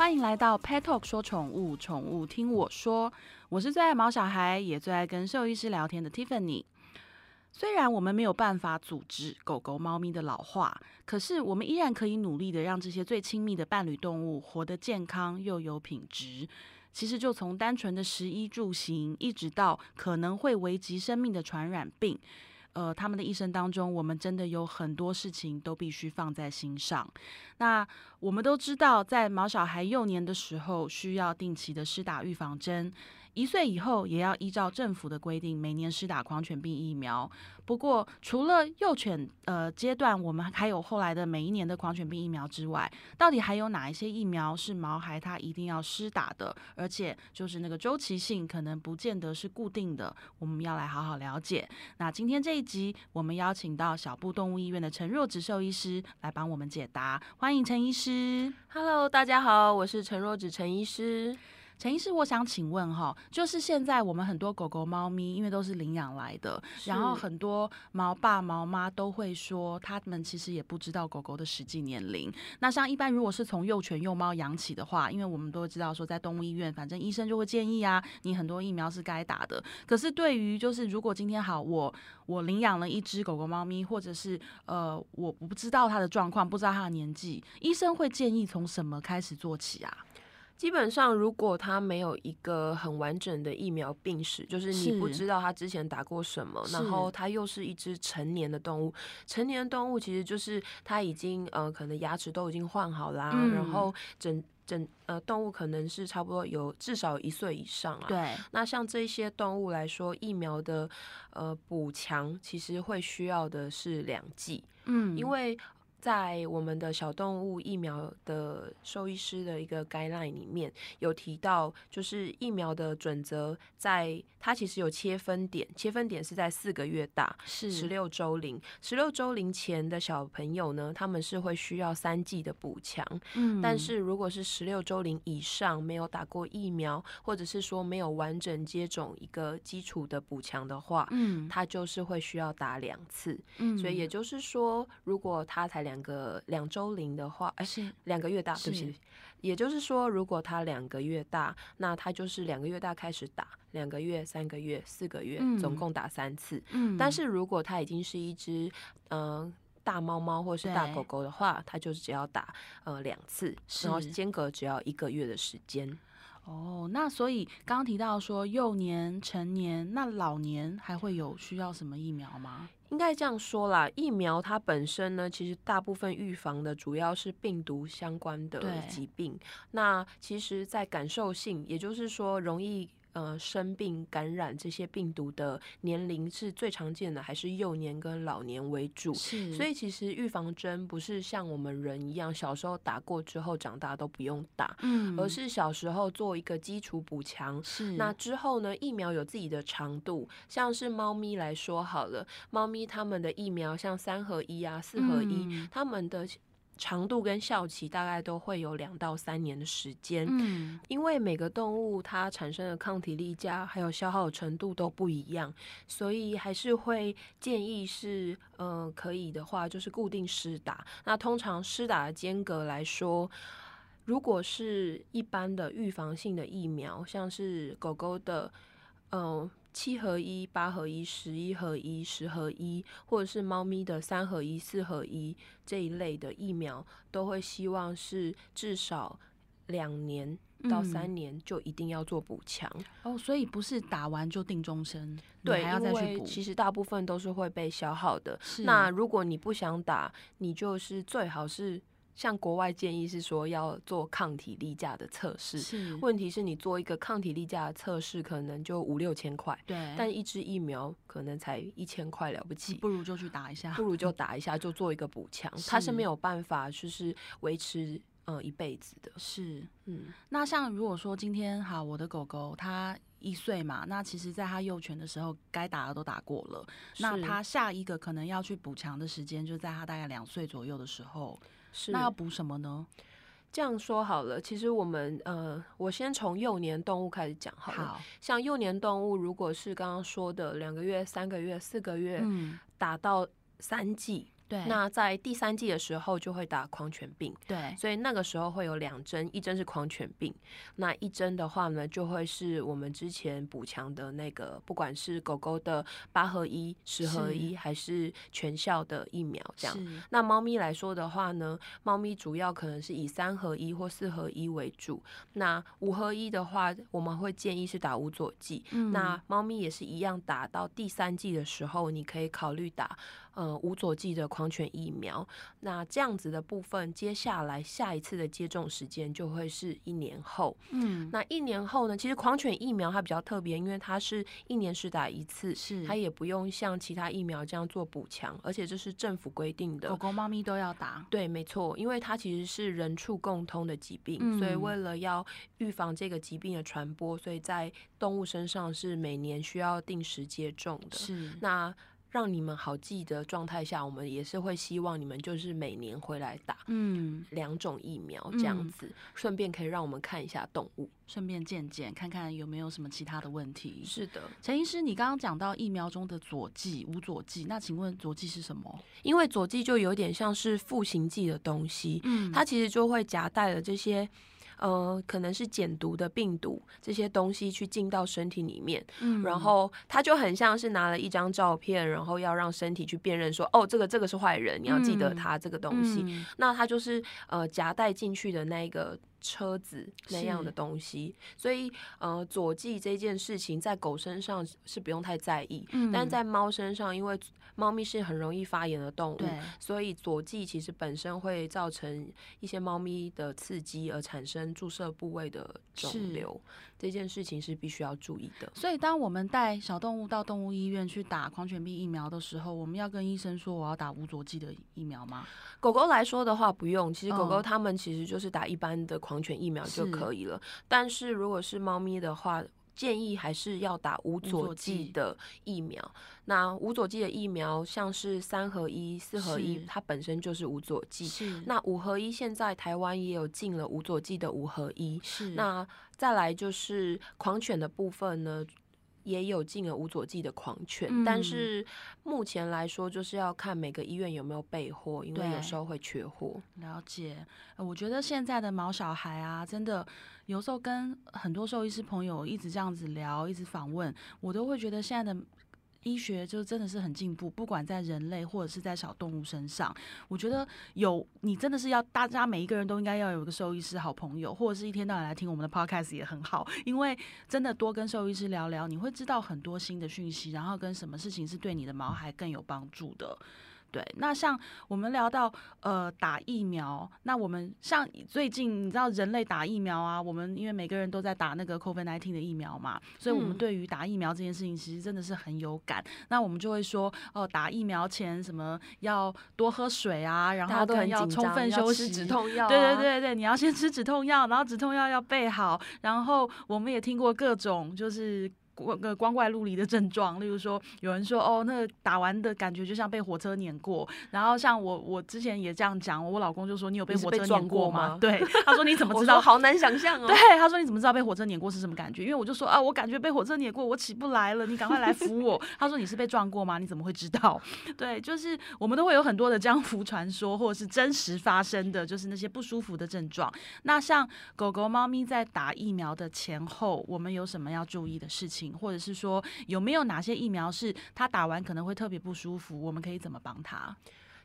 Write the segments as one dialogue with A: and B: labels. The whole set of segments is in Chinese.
A: 欢迎来到 Pet Talk 说宠物，宠物听我说。我是最爱毛小孩，也最爱跟兽医师聊天的 Tiffany。虽然我们没有办法阻止狗狗、猫咪的老化，可是我们依然可以努力的让这些最亲密的伴侣动物活得健康又有品质。其实就从单纯的食衣住行，一直到可能会危及生命的传染病。呃，他们的一生当中，我们真的有很多事情都必须放在心上。那我们都知道，在毛小孩幼年的时候，需要定期的施打预防针。一岁以后也要依照政府的规定，每年施打狂犬病疫苗。不过，除了幼犬呃阶段，我们还有后来的每一年的狂犬病疫苗之外，到底还有哪一些疫苗是毛孩他一定要施打的？而且就是那个周期性可能不见得是固定的，我们要来好好了解。那今天这一集，我们邀请到小布动物医院的陈若植兽医师来帮我们解答。欢迎陈医师。
B: Hello，大家好，我是陈若芷陈医师。
A: 陈医师，我想请问哈，就是现在我们很多狗狗、猫咪，因为都是领养来的，然后很多毛爸、毛妈都会说，他们其实也不知道狗狗的实际年龄。那像一般如果是从幼犬、幼猫养起的话，因为我们都知道说，在动物医院，反正医生就会建议啊，你很多疫苗是该打的。可是对于就是如果今天好，我我领养了一只狗狗、猫咪，或者是呃，我我不知道它的状况，不知道它的年纪，医生会建议从什么开始做起啊？
B: 基本上，如果它没有一个很完整的疫苗病史，就是你不知道它之前打过什么，然后它又是一只成年的动物，成年动物其实就是它已经呃可能牙齿都已经换好啦，嗯、然后整整呃动物可能是差不多有至少一岁以上啊。
A: 对，
B: 那像这些动物来说，疫苗的呃补强其实会需要的是两剂，嗯，因为。在我们的小动物疫苗的兽医师的一个 guideline 里面有提到，就是疫苗的准则，在它其实有切分点，切分点是在四个月大，是。十六周龄，十六周龄前的小朋友呢，他们是会需要三剂的补强，嗯，但是如果是十六周龄以上没有打过疫苗，或者是说没有完整接种一个基础的补强的话，嗯，他就是会需要打两次，嗯，所以也就是说，如果他才两两个两周龄的话，哎，是两个月大，对不起。也就是说，如果他两个月大，那他就是两个月大开始打，两个月、三个月、四个月，总共打三次。嗯。但是如果他已经是一只嗯、呃、大猫猫或是大狗狗的话，它就是只要打呃两次，然后间隔只要一个月的时间。
A: 哦，那所以刚刚提到说幼年、成年，那老年还会有需要什么疫苗吗？
B: 应该这样说啦，疫苗它本身呢，其实大部分预防的主要是病毒相关的疾病。那其实，在感受性，也就是说容易。呃，生病感染这些病毒的年龄是最常见的，还是幼年跟老年为主？是，所以其实预防针不是像我们人一样，小时候打过之后长大都不用打，嗯，而是小时候做一个基础补强。是，那之后呢，疫苗有自己的长度，像是猫咪来说好了，猫咪它们的疫苗像三合一啊、四合一，嗯，它们的。长度跟效期大概都会有两到三年的时间，嗯，因为每个动物它产生的抗体力加还有消耗程度都不一样，所以还是会建议是，呃，可以的话就是固定施打。那通常施打的间隔来说，如果是一般的预防性的疫苗，像是狗狗的，嗯、呃。七合一、八合一、十一合一、十合一，或者是猫咪的三合一、四合一这一类的疫苗，都会希望是至少两年到三年就一定要做补强。
A: 嗯。哦，所以不是打完就定终身，
B: 对，还要再去补。其实大部分都是会被消耗的。那如果你不想打，你就是最好是。像国外建议是说要做抗体力价的测试，是问题是你做一个抗体力价的测试可能就五六千块，对，但一支疫苗可能才一千块了不起，
A: 不如就去打一下，
B: 不如就打一下就做一个补强，它是没有办法就是维持呃一辈子的，
A: 是嗯，那像如果说今天好，我的狗狗它一岁嘛，那其实在它幼犬的时候该打的都打过了，那它下一个可能要去补强的时间就在它大概两岁左右的时候。是，那要补什么呢？
B: 这样说好了，其实我们呃，我先从幼年动物开始讲好了。好，像幼年动物，如果是刚刚说的两个月、三个月、四个月，嗯，打到三剂，
A: 对，
B: 那在第三季的时候就会打狂犬病，
A: 对，
B: 所以那个时候会有两针，一针是狂犬病，那一针的话呢，就会是我们之前补强的那个，不管是狗狗的八合一、十合一，还是全效的疫苗这样。那猫咪来说的话呢，猫咪主要可能是以三合一或四合一为主，那五合一的话，我们会建议是打无佐剂。嗯、那猫咪也是一样，打到第三季的时候，你可以考虑打。呃，无佐剂的狂犬疫苗，那这样子的部分，接下来下一次的接种时间就会是一年后。嗯，那一年后呢？其实狂犬疫苗它比较特别，因为它是一年施打一次，是它也不用像其他疫苗这样做补强，而且这是政府规定的，
A: 狗狗、猫咪都要打。
B: 对，没错，因为它其实是人畜共通的疾病，嗯、所以为了要预防这个疾病的传播，所以在动物身上是每年需要定时接种的。是那。让你们好记的状态下，我们也是会希望你们就是每年回来打，嗯，两种疫苗这样子，嗯、顺便可以让我们看一下动物，
A: 顺便见见看看有没有什么其他的问题。
B: 是的，
A: 陈医师，你刚刚讲到疫苗中的佐剂、无佐剂，那请问佐剂是什么？
B: 因为佐剂就有点像是复形剂的东西，嗯，它其实就会夹带了这些。呃，可能是减毒的病毒这些东西去进到身体里面，嗯，然后他就很像是拿了一张照片，然后要让身体去辨认说，哦，这个这个是坏人，你要记得他这个东西。嗯，那他就是呃夹带进去的那个。车子那样的东西，所以呃，左剂这件事情在狗身上是不用太在意，嗯，但在猫身上，因为猫咪是很容易发炎的动物，对，所以左剂其实本身会造成一些猫咪的刺激，而产生注射部位的肿瘤，这件事情是必须要注意的。
A: 所以，当我们带小动物到动物医院去打狂犬病疫苗的时候，我们要跟医生说我要打无佐剂的疫苗吗？
B: 狗狗来说的话，不用。其实狗狗它们其实就是打一般的狂犬疫苗就可以了。是，但是如果是猫咪的话，建议还是要打无佐剂的疫苗。那无佐剂的疫苗，像是三合一、四合一，它本身就是无佐剂。是。那五合一现在台湾也有进了无佐剂的五合一。是。那再来就是狂犬的部分呢？也有进了无佐剂的狂犬，嗯，但是目前来说，就是要看每个医院有没有备货，因为有时候会缺货。
A: 了解，我觉得现在的毛小孩啊，真的有时候跟很多兽医师朋友一直这样子聊，一直访问，我都会觉得现在的。医学就真的是很进步，不管在人类或者是在小动物身上，我觉得有你真的是要大家每一个人都应该要有个兽医师好朋友，或者是一天到晚来听我们的 podcast 也很好，因为真的多跟兽医师聊聊，你会知道很多新的讯息，然后跟什么事情是对你的毛孩更有帮助的。对，那像我们聊到呃打疫苗，那我们像最近你知道人类打疫苗啊，我们因为每个人都在打那个 COVID-19 的疫苗嘛，所以我们对于打疫苗这件事情其实真的是很有感。嗯、那我们就会说哦、呃，打疫苗前什么要多喝水啊，然后都要充分休息，
B: 止痛药、啊，
A: 对对对对，你要先吃止痛药，然后止痛药要备好，然后我们也听过各种就是。个光怪陆离的症状，例如说，有人说哦，那打完的感觉就像被火车碾过。然后像我，我之前也这样讲，我老公就说：“你有被火车碾过吗？”对，他说：“你怎么知道？”
B: 好难想象哦。
A: 对，他说：“你怎么知道被火车碾过是什么感觉？”因为我就说：“啊，我感觉被火车碾过，我起不来了，你赶快来扶我。”他说：“你是被撞过吗？你怎么会知道？” 对，就是我们都会有很多的江湖传说，或者是真实发生的，就是那些不舒服的症状。那像狗狗、猫咪在打疫苗的前后，我们有什么要注意的事情，或者是说？有没有哪些疫苗是他打完可能会特别不舒服？我们可以怎么帮他？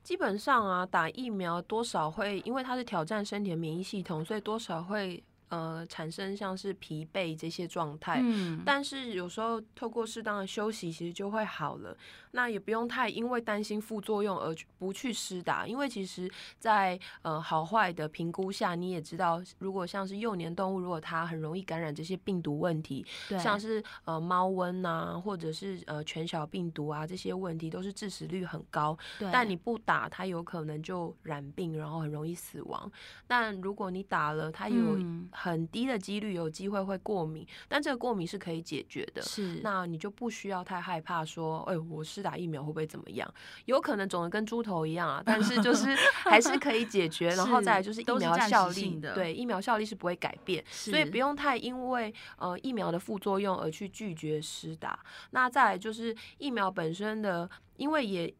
B: 基本上啊，打疫苗多少会，因为它是挑战身体的免疫系统，所以多少会。呃，产生像是疲惫这些状态，嗯，但是有时候透过适当的休息，其实就会好了。那也不用太因为担心副作用而不去施打，因为其实在，在呃好坏的评估下，你也知道，如果像是幼年动物，如果它很容易感染这些病毒问题，对，像是呃猫瘟啊，或者是呃犬小病毒啊这些问题，都是致死率很高。对，但你不打，它有可能就染病，然后很容易死亡。但如果你打了，它有。嗯很低的几率有机会会过敏，但这个过敏是可以解决的。是，那你就不需要太害怕说，哎，我施打疫苗会不会怎么样？有可能肿的跟猪头一样啊，但是就是还是可以解决。然后再来就是疫苗效力，对，疫苗效力是不会改变，所以不用太因为呃疫苗的副作用而去拒绝施打。那再来就是疫苗本身的，因为也。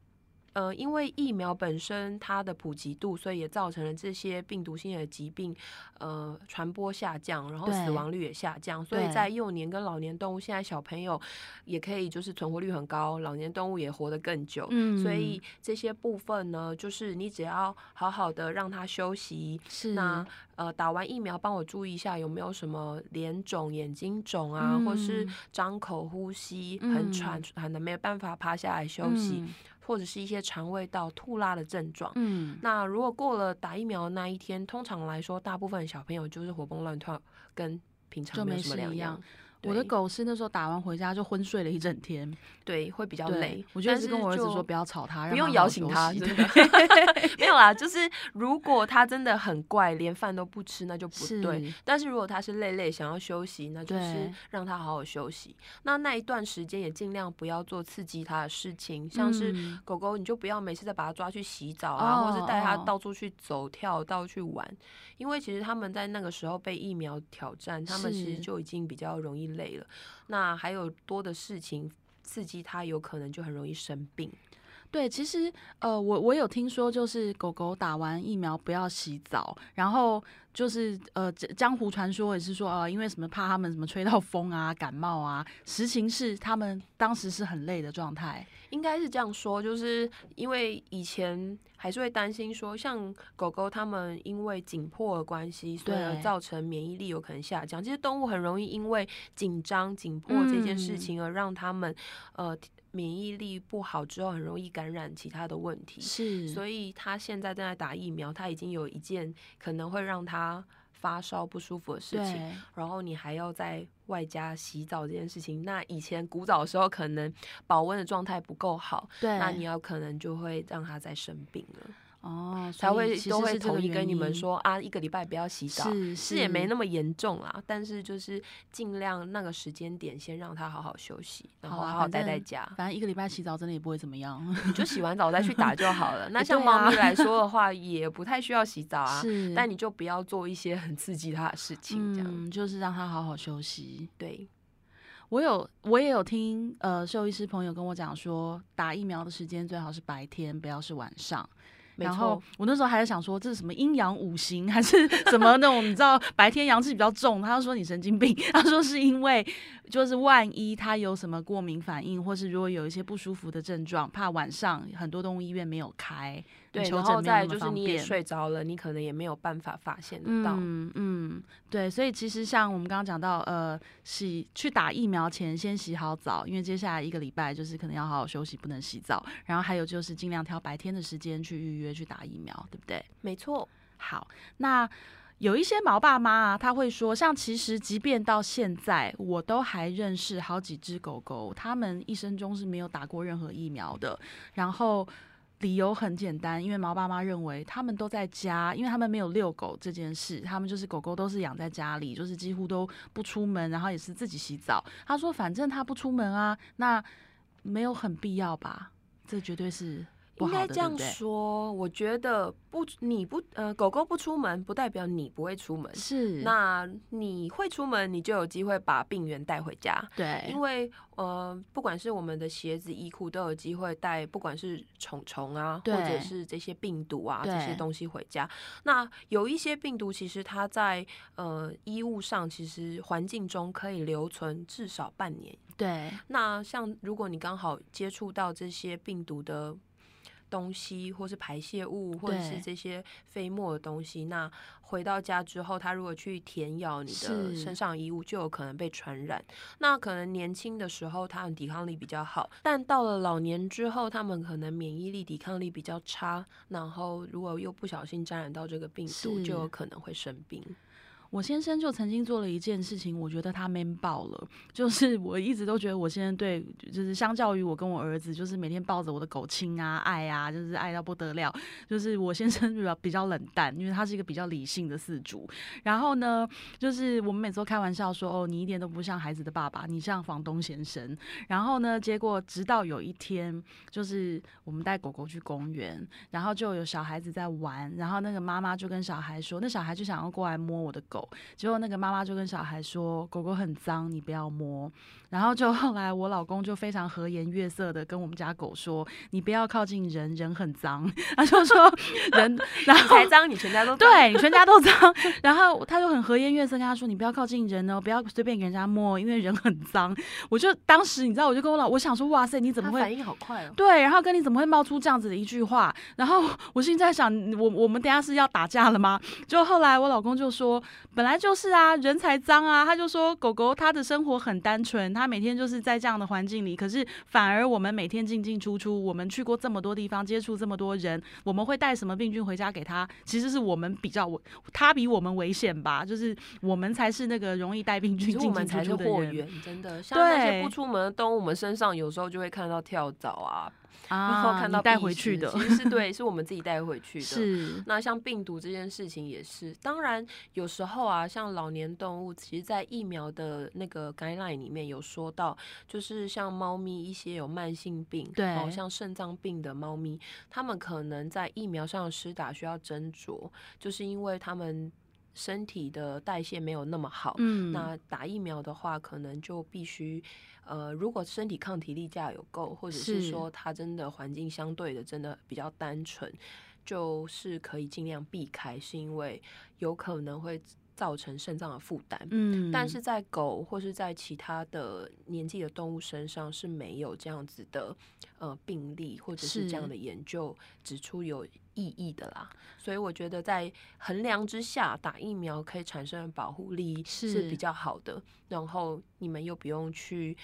B: 呃，因为疫苗本身它的普及度，所以也造成了这些病毒性的疾病，呃，传播下降，然后死亡率也下降。所以在幼年跟老年动物，现在小朋友也可以就是存活率很高，老年动物也活得更久。嗯，所以这些部分呢，就是你只要好好的让它休息。是。那呃，打完疫苗帮我注意一下有没有什么脸肿、眼睛肿啊，嗯、或是张口呼吸很喘，喘的没有办法趴下来休息。嗯或者是一些肠胃道吐拉的症状。嗯，那如果过了打疫苗的那一天，通常来说，大部分小朋友就是活蹦乱跳，跟平常没什么两样。
A: 我的狗是那时候打完回家就昏睡了一整天，
B: 对，会比较累。
A: 我就是跟我儿子说不要吵他，
B: 不用摇醒他，真的 没有啦。就是如果他真的很怪，连饭都不吃，那就不对。但是如果他是累累想要休息，那就是让他好好休息。那那一段时间也尽量不要做刺激他的事情，像是狗狗，你就不要每次再把它抓去洗澡啊，或是带它到处去走跳、到处去玩，因为其实他们在那个时候被疫苗挑战，他们其实就已经比较容易。累了，那还有多的事情刺激他，有可能就很容易生病。
A: 对，其实呃，我我有听说，就是狗狗打完疫苗不要洗澡，然后就是呃，江湖传说也是说，呃，因为什么怕他们什么吹到风啊、感冒啊。实情是他们当时是很累的状态，
B: 应该是这样说，就是因为以前还是会担心说，像狗狗它们因为紧迫的关系，所以而造成免疫力有可能下降。其实动物很容易因为紧张、紧迫这件事情而让他们、嗯、呃。免疫力不好之后，很容易感染其他的问题。是，所以他现在正在打疫苗，他已经有一件可能会让他发烧不舒服的事情。然后你还要在外加洗澡这件事情，那以前古早的时候可能保温的状态不够好，对，那你要可能就会让他再生病了。哦，才会都会统一跟你们说啊，一个礼拜不要洗澡，是，是也没那么严重啦。但是就是尽量那个时间点先让他好好休息，然后好好待在家。
A: 反正一个礼拜洗澡真的也不会怎么样，
B: 你就洗完澡再去打就好了。那像猫咪来说的话，也不太需要洗澡啊。是，但你就不要做一些很刺激它的事情，这样、
A: 嗯、就是让它好好休息。
B: 对，
A: 我有我也有听呃兽医师朋友跟我讲说，打疫苗的时间最好是白天，不要是晚上。然后我那时候还在想说，这是什么阴阳五行 还是什么那种？你知道白天阳气比较重，他就说你神经病。他说是因为就是万一他有什么过敏反应，或是如果有一些不舒服的症状，怕晚上很多动物医院没有开。
B: 对，然后再就是你也睡着了，你可能也没有办法发现得到。
A: 嗯嗯，对，所以其实像我们刚刚讲到，呃，洗去打疫苗前先洗好澡，因为接下来一个礼拜就是可能要好好休息，不能洗澡。然后还有就是尽量挑白天的时间去预约去打疫苗，对不对？
B: 没错。
A: 好，那有一些毛爸妈啊，他会说，像其实即便到现在，我都还认识好几只狗狗，他们一生中是没有打过任何疫苗的，然后。理由很简单，因为毛爸妈认为他们都在家，因为他们没有遛狗这件事，他们就是狗狗都是养在家里，就是几乎都不出门，然后也是自己洗澡。他说，反正他不出门啊，那没有很必要吧？这绝对是。
B: 应该这样说，我觉得不，你不呃，狗狗不出门，不代表你不会出门。是，那你会出门，你就有机会把病源带回家。对，因为呃，不管是我们的鞋子、衣裤，都有机会带，不管是虫虫啊，或者是这些病毒啊，这些东西回家。那有一些病毒，其实它在呃衣物上，其实环境中可以留存至少半年。对，那像如果你刚好接触到这些病毒的。东西，或是排泄物，或者是这些飞沫的东西，那回到家之后，它如果去舔咬你的身上衣物，就有可能被传染。那可能年轻的时候，他们抵抗力比较好，但到了老年之后，他们可能免疫力、抵抗力比较差，然后如果又不小心沾染到这个病毒，就有可能会生病。
A: 我先生就曾经做了一件事情，我觉得他 man 爆了。就是我一直都觉得我先生对，就是相较于我跟我儿子，就是每天抱着我的狗亲啊、爱啊，就是爱到不得了。就是我先生 比较比较冷淡，因为他是一个比较理性的饲主。然后呢，就是我们每次都开玩笑说：“哦，你一点都不像孩子的爸爸，你像房东先生。”然后呢，结果直到有一天，就是我们带狗狗去公园，然后就有小孩子在玩，然后那个妈妈就跟小孩说：“那小孩就想要过来摸我的狗。”狗，结果那个妈妈就跟小孩说，狗狗很脏，你不要摸。然后就后来我老公就非常和颜悦色的跟我们家狗说，你不要靠近人，人很脏。他就说人，然 后
B: 你才脏，你全家都
A: 对，你全家都脏。然后他就很和颜悦色跟他说，你不要靠近人哦，不要随便给人家摸，因为人很脏。我就当时你知道，我就跟我老我想说，哇塞，你怎么会
B: 反应好快哦？
A: 对，然后跟你怎么会冒出这样子的一句话？然后我现在想，我我们等下是要打架了吗？就后来我老公就说，本来就是啊，人才脏啊。他就说，狗狗它的生活很单纯，它每天就是在这样的环境里，可是反而我们每天进进出出，我们去过这么多地方，接触这么多人，我们会带什么病菌回家给他？其实是我们比较危，他比我们危险吧？就是我们才是那个容易带病菌进进出出的人，
B: 真的。像那些不出门的动物，我们身上有时候就会看到跳蚤啊。然后看到
A: 带回去的，
B: 其实是对，是我们自己带回去的。
A: 是。
B: 那像病毒这件事情也是，当然有时候啊，像老年动物，其实，在疫苗的那个 guideline 里面有说到，就是像猫咪一些有慢性病，
A: 对，
B: 像肾脏病的猫咪，它们可能在疫苗上施打需要斟酌，就是因为它们身体的代谢没有那么好。嗯。那打疫苗的话，可能就必须。呃，如果身体抗体力价有够，或者是说它真的环境相对的真的比较单纯，就是可以尽量避开，是因为有可能会造成肾脏的负担。嗯，但是在狗或是在其他的年纪的动物身上是没有这样子的呃病例，或者是这样的研究指出有意义的啦。所以我觉得在衡量之下，打疫苗可以产生的保护力是比较好的。然后你们又不用去。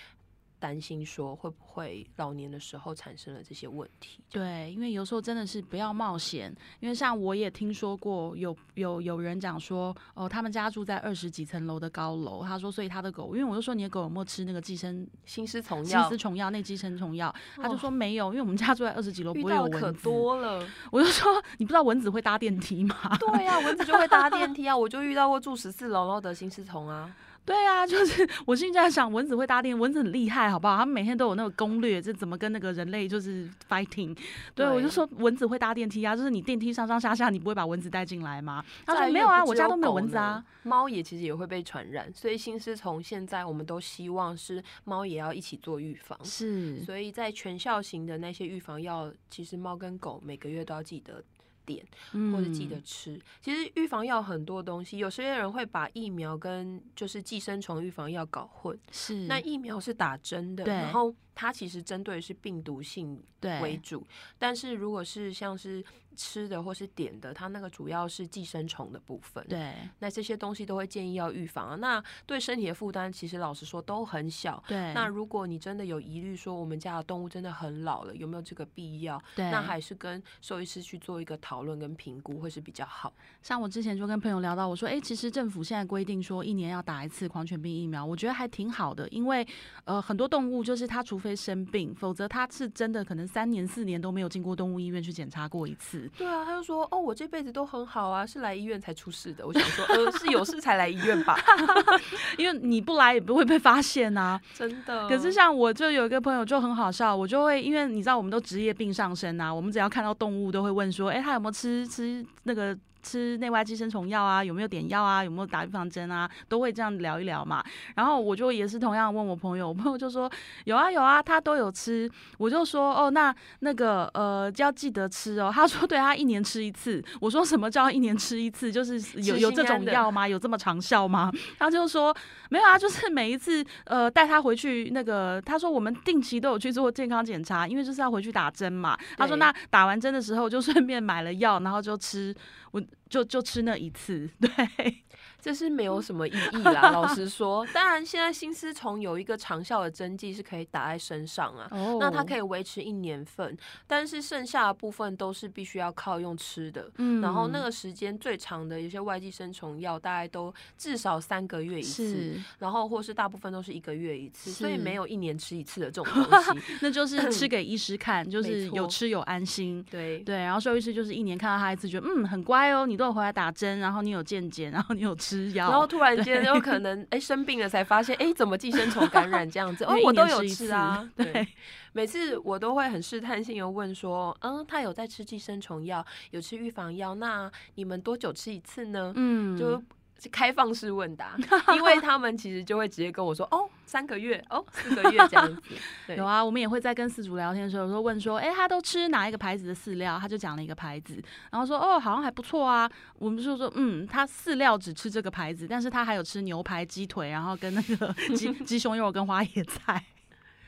B: 担心说会不会老年的时候产生了这些问题？
A: 对，因为有时候真的是不要冒险。因为像我也听说过有有有人讲说，哦，他们家住在二十几层楼的高楼，他说，所以他的狗，因为我就说你的狗有没有吃那个寄生
B: 心丝虫药、
A: 心丝虫药、那寄生虫药？他就说没有，因为我们家住在二十几楼，不会有蚊子。
B: 可多了。
A: 我就说你不知道蚊子会搭电梯吗？
B: 对呀、啊，蚊子就会搭电梯啊！我就遇到过住十四楼然后得心丝虫啊。
A: 对啊，就是 我现在想，蚊子会搭电，蚊子很厉害，好不好？他们每天都有那个攻略，这怎么跟那个人类就是 fighting。对，对我就说蚊子会搭电梯啊，就是你电梯上上下下，你不会把蚊子带进来吗？他说没有啊，我家都没有蚊子啊。
B: 猫也其实也会被传染，所以心思从现在我们都希望是猫也要一起做预防。
A: 是，
B: 所以在全校型的那些预防药，其实猫跟狗每个月都要记得。点或者记得吃，嗯、其实预防药很多东西，有些人会把疫苗跟就是寄生虫预防药搞混。
A: 是，
B: 那疫苗是打针的，然后它其实针对的是病毒性为主，但是如果是像是。吃的或是点的，它那个主要是寄生虫的部分。
A: 对，
B: 那这些东西都会建议要预防啊。那对身体的负担，其实老实说都很小。
A: 对，
B: 那如果你真的有疑虑，说我们家的动物真的很老了，有没有这个必要？
A: 对，
B: 那还是跟兽医师去做一个讨论跟评估，会是比较好。
A: 像我之前就跟朋友聊到，我说，哎、欸，其实政府现在规定说一年要打一次狂犬病疫苗，我觉得还挺好的，因为呃很多动物就是它除非生病，否则它是真的可能三年四年都没有进过动物医院去检查过一次。
B: 对啊，他就说哦，我这辈子都很好啊，是来医院才出事的。我想说，呃，是有事才来医院吧？
A: 因为你不来也不会被发现啊，
B: 真的。
A: 可是像我就有一个朋友就很好笑，我就会因为你知道，我们都职业病上身啊，我们只要看到动物都会问说，哎、欸，他有没有吃吃那个。吃内外寄生虫药啊，有没有点药啊，有没有打预防针啊，都会这样聊一聊嘛。然后我就也是同样问我朋友，我朋友就说有啊有啊，他都有吃。我就说哦，那那个呃要记得吃哦。他说对，他一年吃一次。我说什么叫一年吃一次？就是有有这种药吗？有这么长效吗？他就说没有啊，就是每一次呃带他回去那个，他说我们定期都有去做健康检查，因为就是要回去打针嘛。他说那打完针的时候就顺便买了药，然后就吃。我就就吃那一次，对。
B: 这是没有什么意义啦，老实 说。当然，现在新丝虫有一个长效的针剂是可以打在身上啊，oh. 那它可以维持一年份。但是剩下的部分都是必须要靠用吃的。嗯，然后那个时间最长的，一些外寄生虫药大概都至少三个月一次，然后或是大部分都是一个月一次，所以没有一年吃一次的这种东西。
A: 那就是吃给医师看，就是有吃有安心。
B: 对
A: 对，然后兽医师就是一年看到他一次，觉得嗯很乖哦，你都有回来打针，然后你有健检，然后你有吃。
B: 然后突然间有可能哎、欸、生病了才发现哎、欸、怎么寄生虫感染这样子 哦，我都有吃啊，对，每次我都会很试探性的问说，嗯，他有在吃寄生虫药，有吃预防药，那你们多久吃一次呢？嗯，就。开放式问答，因为他们其实就会直接跟我说哦，三个月哦，四个月 这样子。
A: 有啊，我们也会在跟饲主聊天的时候说问说，哎、欸，他都吃哪一个牌子的饲料？他就讲了一个牌子，然后说哦，好像还不错啊。我们就说嗯，他饲料只吃这个牌子，但是他还有吃牛排、鸡腿，然后跟那个鸡 鸡胸肉跟花椰菜。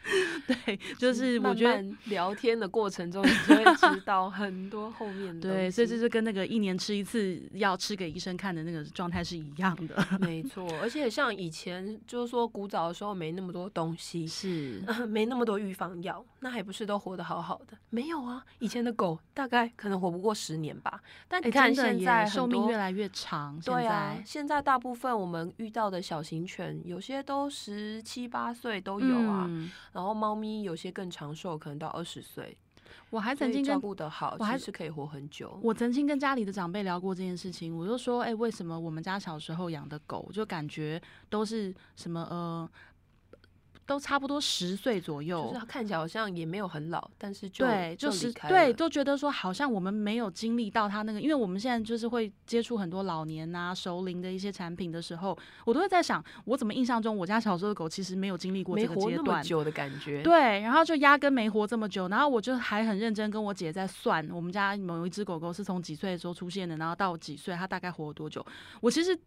A: 对，就是我觉得
B: 聊天的过程中，你就会知道很多后面的。
A: 对，所以这就跟那个一年吃一次药吃给医生看的那个状态是一样的。
B: 没错，而且像以前就是说古早的时候没那么多东西，
A: 是、
B: 呃、没那么多预防药，那还不是都活得好好的？没有啊，以前的狗大概可能活不过十年吧。但你看现在
A: 寿命越来越长，
B: 对啊，现在大部分我们遇到的小型犬，有些都十七八岁都有啊。嗯然后猫咪有些更长寿，可能到二十岁。
A: 我还曾经照
B: 顾得好，我还是可以活很久。
A: 我曾经跟家里的长辈聊过这件事情，我就说：“哎、欸，为什么我们家小时候养的狗，就感觉都是什么呃？”都差不多十岁左右，
B: 就是看起来好像也没有很老，但是就
A: 对，就是
B: 就
A: 对，都觉得说好像我们没有经历到他那个，因为我们现在就是会接触很多老年啊、熟龄的一些产品的时候，我都会在想，我怎么印象中我家小时候的狗其实没有经历过这个阶段
B: 久的感觉，
A: 对，然后就压根没活这么久，然后我就还很认真跟我姐在算，我们家某一只狗狗是从几岁的时候出现的，然后到几岁它大概活了多久，我其实。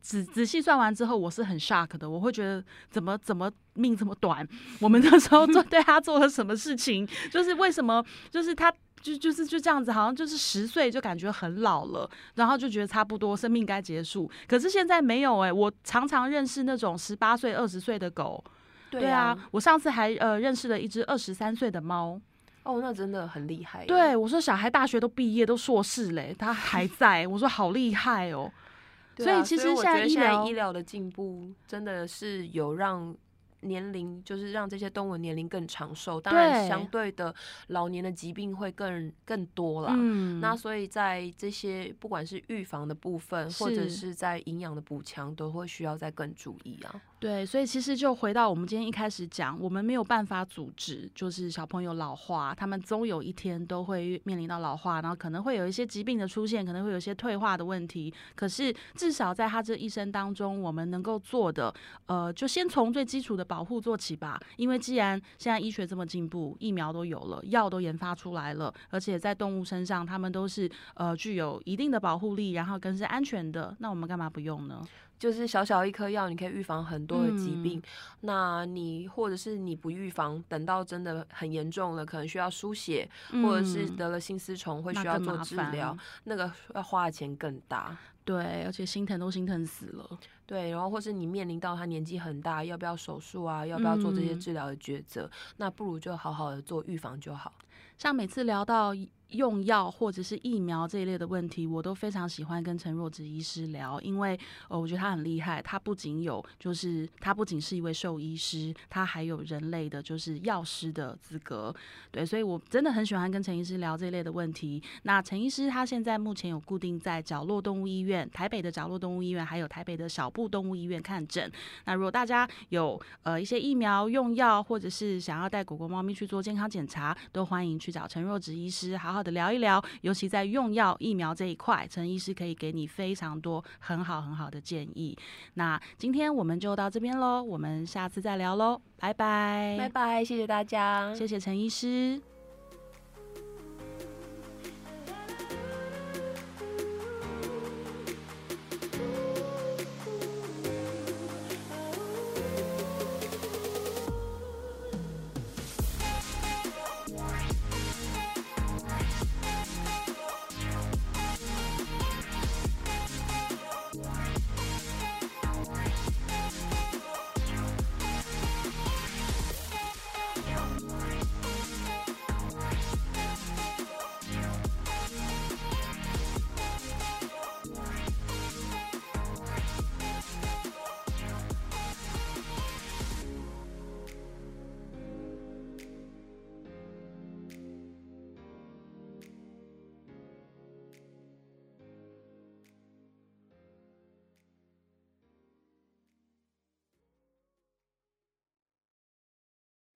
A: 仔仔细算完之后，我是很 shock 的。我会觉得怎么怎么命这么短？我们那时候做 对他做了什么事情？就是为什么？就是他就就是就这样子，好像就是十岁就感觉很老了，然后就觉得差不多生命该结束。可是现在没有哎、欸，我常常认识那种十八岁、二十岁的狗。对啊，我上次还呃认识了一只二十三岁的猫。
B: 哦，那真的很厉害。
A: 对，我说小孩大学都毕业都硕士嘞，他还在。我说好厉害哦。
B: 啊、
A: 所以其实现在医疗
B: 医疗的进步真的是有让年龄，就是让这些动物年龄更长寿。当然，相对的老年的疾病会更更多啦。嗯，那所以在这些不管是预防的部分，或者是在营养的补强，都会需要再更注意啊。
A: 对，所以其实就回到我们今天一开始讲，我们没有办法阻止，就是小朋友老化，他们终有一天都会面临到老化，然后可能会有一些疾病的出现，可能会有一些退化的问题。可是至少在他这一生当中，我们能够做的，呃，就先从最基础的保护做起吧。因为既然现在医学这么进步，疫苗都有了，药都研发出来了，而且在动物身上，他们都是呃具有一定的保护力，然后更是安全的，那我们干嘛不用呢？
B: 就是小小一颗药，你可以预防很多的疾病。嗯、那你或者是你不预防，等到真的很严重了，可能需要输血，嗯、或者是得了心丝虫，会需要做治疗，那，那个要花的钱更大。
A: 对，而且心疼都心疼死了。
B: 对，然后或是你面临到他年纪很大，要不要手术啊？要不要做这些治疗的抉择？嗯、那不如就好好的做预防就好。
A: 像每次聊到用药或者是疫苗这一类的问题，我都非常喜欢跟陈若芷医师聊，因为呃，我觉得他很厉害。他不仅有，就是他不仅是一位兽医师，他还有人类的，就是药师的资格。对，所以我真的很喜欢跟陈医师聊这一类的问题。那陈医师他现在目前有固定在角落动物医院、台北的角落动物医院，还有台北的小步动物医院看诊。那如果大家有呃一些疫苗用药，或者是想要带狗狗、猫咪去做健康检查，都欢迎去找陈若芷医师，好好好的聊一聊，尤其在用药疫苗这一块，陈医师可以给你非常多很好很好的建议。那今天我们就到这边喽，我们下次再聊喽，拜拜，
B: 拜拜，谢谢大家，
A: 谢谢陈医师。